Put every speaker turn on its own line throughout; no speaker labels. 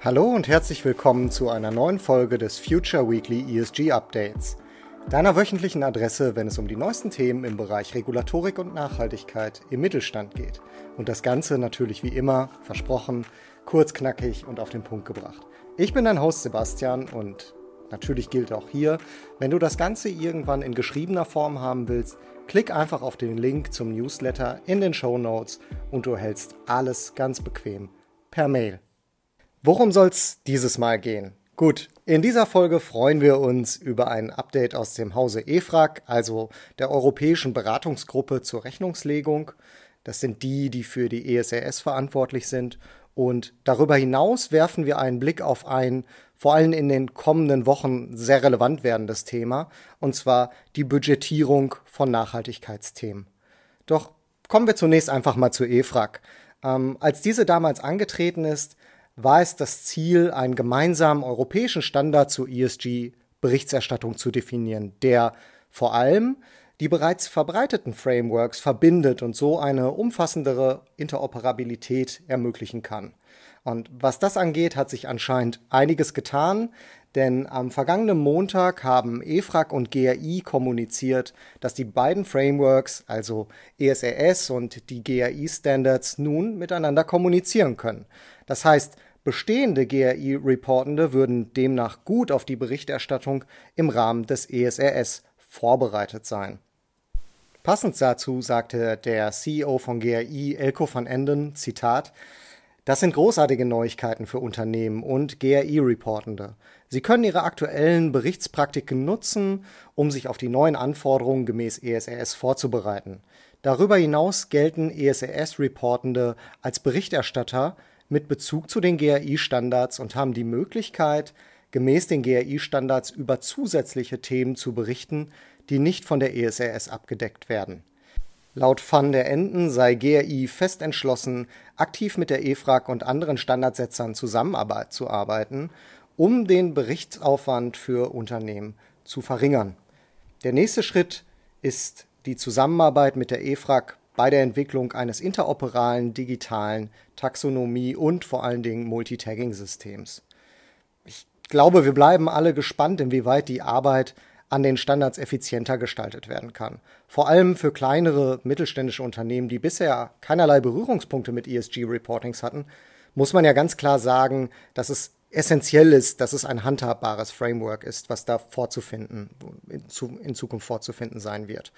Hallo und herzlich willkommen zu einer neuen Folge des Future Weekly ESG Updates, deiner wöchentlichen Adresse, wenn es um die neuesten Themen im Bereich Regulatorik und Nachhaltigkeit im Mittelstand geht. Und das Ganze natürlich wie immer, versprochen, kurz, knackig und auf den Punkt gebracht. Ich bin dein Host Sebastian und natürlich gilt auch hier, wenn du das Ganze irgendwann in geschriebener Form haben willst, klick einfach auf den Link zum Newsletter in den Show Notes und du erhältst alles ganz bequem per Mail. Worum soll es dieses Mal gehen? Gut, in dieser Folge freuen wir uns über ein Update aus dem Hause EFRAG, also der Europäischen Beratungsgruppe zur Rechnungslegung. Das sind die, die für die ESRS verantwortlich sind. Und darüber hinaus werfen wir einen Blick auf ein vor allem in den kommenden Wochen sehr relevant werdendes Thema, und zwar die Budgetierung von Nachhaltigkeitsthemen. Doch kommen wir zunächst einfach mal zu EFRAG. Ähm, als diese damals angetreten ist, war es das Ziel, einen gemeinsamen europäischen Standard zur ESG-Berichterstattung zu definieren, der vor allem die bereits verbreiteten Frameworks verbindet und so eine umfassendere Interoperabilität ermöglichen kann. Und was das angeht, hat sich anscheinend einiges getan, denn am vergangenen Montag haben EFRAG und GRI kommuniziert, dass die beiden Frameworks, also ESRS und die GRI-Standards, nun miteinander kommunizieren können. Das heißt, Bestehende GRI-Reportende würden demnach gut auf die Berichterstattung im Rahmen des ESRS vorbereitet sein. Passend dazu sagte der CEO von GRI, Elko van Enden, Zitat, das sind großartige Neuigkeiten für Unternehmen und GRI-Reportende. Sie können ihre aktuellen Berichtspraktiken nutzen, um sich auf die neuen Anforderungen gemäß ESRS vorzubereiten. Darüber hinaus gelten ESRS-Reportende als Berichterstatter mit Bezug zu den GRI-Standards und haben die Möglichkeit, gemäß den GRI-Standards über zusätzliche Themen zu berichten, die nicht von der ESRS abgedeckt werden. Laut Van der Enden sei GRI fest entschlossen, aktiv mit der EFRAG und anderen Standardsetzern zusammenzuarbeiten, um den Berichtsaufwand für Unternehmen zu verringern. Der nächste Schritt ist die Zusammenarbeit mit der EFRAG bei der Entwicklung eines interoperalen digitalen Taxonomie und vor allen Dingen Multitagging-Systems. Ich glaube, wir bleiben alle gespannt, inwieweit die Arbeit an den Standards effizienter gestaltet werden kann. Vor allem für kleinere mittelständische Unternehmen, die bisher keinerlei Berührungspunkte mit ESG-Reportings hatten, muss man ja ganz klar sagen, dass es essentiell ist, dass es ein handhabbares Framework ist, was da vorzufinden, in, Zukunft vorzufinden sein wird.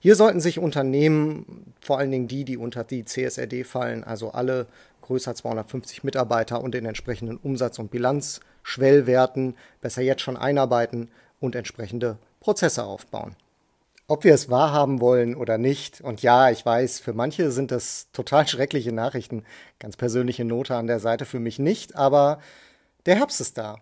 Hier sollten sich Unternehmen, vor allen Dingen die, die unter die CSRD fallen, also alle größer 250 Mitarbeiter und den entsprechenden Umsatz- und Bilanzschwellwerten, besser jetzt schon einarbeiten und entsprechende Prozesse aufbauen. Ob wir es wahrhaben wollen oder nicht, und ja, ich weiß, für manche sind das total schreckliche Nachrichten, ganz persönliche Note an der Seite für mich nicht, aber der Herbst ist da.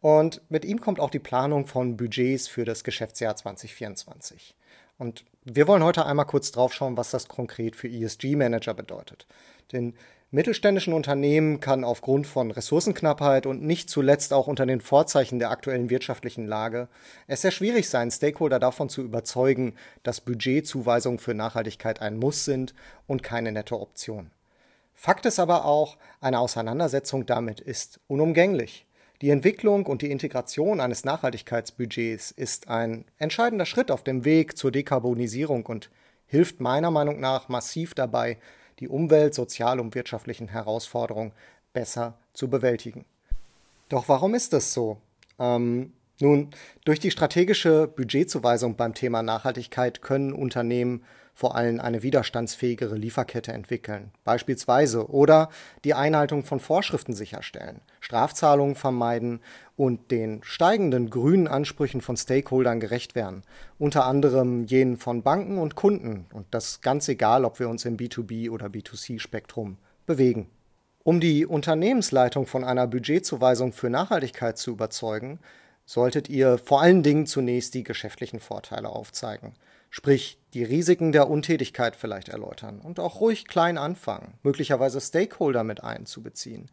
Und mit ihm kommt auch die Planung von Budgets für das Geschäftsjahr 2024. Und wir wollen heute einmal kurz drauf schauen, was das konkret für ESG-Manager bedeutet. Den mittelständischen Unternehmen kann aufgrund von Ressourcenknappheit und nicht zuletzt auch unter den Vorzeichen der aktuellen wirtschaftlichen Lage es sehr schwierig sein, Stakeholder davon zu überzeugen, dass Budgetzuweisungen für Nachhaltigkeit ein Muss sind und keine nette Option. Fakt ist aber auch, eine Auseinandersetzung damit ist unumgänglich. Die Entwicklung und die Integration eines Nachhaltigkeitsbudgets ist ein entscheidender Schritt auf dem Weg zur Dekarbonisierung und hilft meiner Meinung nach massiv dabei, die Umwelt-, sozial- und wirtschaftlichen Herausforderungen besser zu bewältigen. Doch warum ist das so? Ähm, nun, durch die strategische Budgetzuweisung beim Thema Nachhaltigkeit können Unternehmen vor allem eine widerstandsfähigere Lieferkette entwickeln, beispielsweise, oder die Einhaltung von Vorschriften sicherstellen, Strafzahlungen vermeiden und den steigenden grünen Ansprüchen von Stakeholdern gerecht werden, unter anderem jenen von Banken und Kunden, und das ganz egal, ob wir uns im B2B oder B2C-Spektrum bewegen. Um die Unternehmensleitung von einer Budgetzuweisung für Nachhaltigkeit zu überzeugen, solltet ihr vor allen Dingen zunächst die geschäftlichen Vorteile aufzeigen. Sprich, die Risiken der Untätigkeit vielleicht erläutern und auch ruhig klein anfangen, möglicherweise Stakeholder mit einzubeziehen,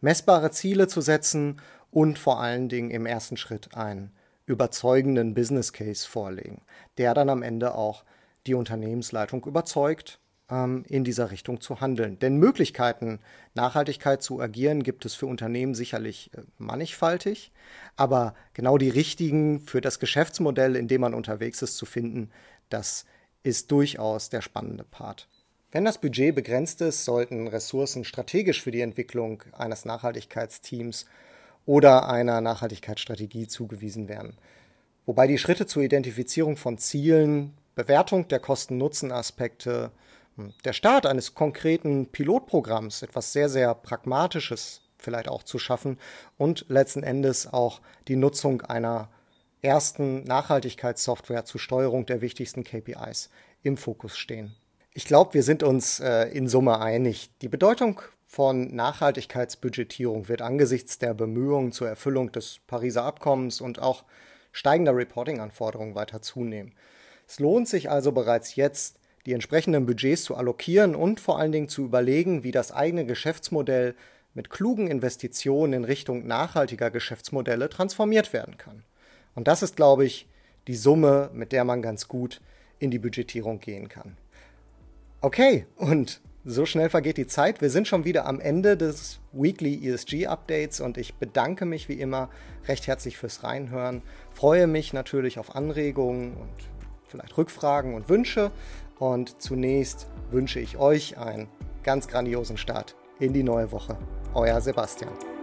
messbare Ziele zu setzen und vor allen Dingen im ersten Schritt einen überzeugenden Business Case vorlegen, der dann am Ende auch die Unternehmensleitung überzeugt ähm, in dieser Richtung zu handeln. Denn Möglichkeiten, Nachhaltigkeit zu agieren, gibt es für Unternehmen sicherlich äh, mannigfaltig, aber genau die richtigen für das Geschäftsmodell, in dem man unterwegs ist, zu finden, das ist durchaus der spannende Part. Wenn das Budget begrenzt ist, sollten Ressourcen strategisch für die Entwicklung eines Nachhaltigkeitsteams oder einer Nachhaltigkeitsstrategie zugewiesen werden. Wobei die Schritte zur Identifizierung von Zielen, Bewertung der Kosten-Nutzen-Aspekte, hm, der Start eines konkreten Pilotprogramms, etwas sehr, sehr Pragmatisches vielleicht auch zu schaffen und letzten Endes auch die Nutzung einer ersten Nachhaltigkeitssoftware zur Steuerung der wichtigsten KPIs im Fokus stehen. Ich glaube, wir sind uns äh, in Summe einig. Die Bedeutung von Nachhaltigkeitsbudgetierung wird angesichts der Bemühungen zur Erfüllung des Pariser Abkommens und auch steigender Reporting-Anforderungen weiter zunehmen. Es lohnt sich also bereits jetzt, die entsprechenden Budgets zu allokieren und vor allen Dingen zu überlegen, wie das eigene Geschäftsmodell mit klugen Investitionen in Richtung nachhaltiger Geschäftsmodelle transformiert werden kann. Und das ist, glaube ich, die Summe, mit der man ganz gut in die Budgetierung gehen kann. Okay, und so schnell vergeht die Zeit. Wir sind schon wieder am Ende des Weekly ESG Updates und ich bedanke mich wie immer recht herzlich fürs Reinhören. Freue mich natürlich auf Anregungen und vielleicht Rückfragen und Wünsche. Und zunächst wünsche ich euch einen ganz grandiosen Start in die neue Woche. Euer Sebastian.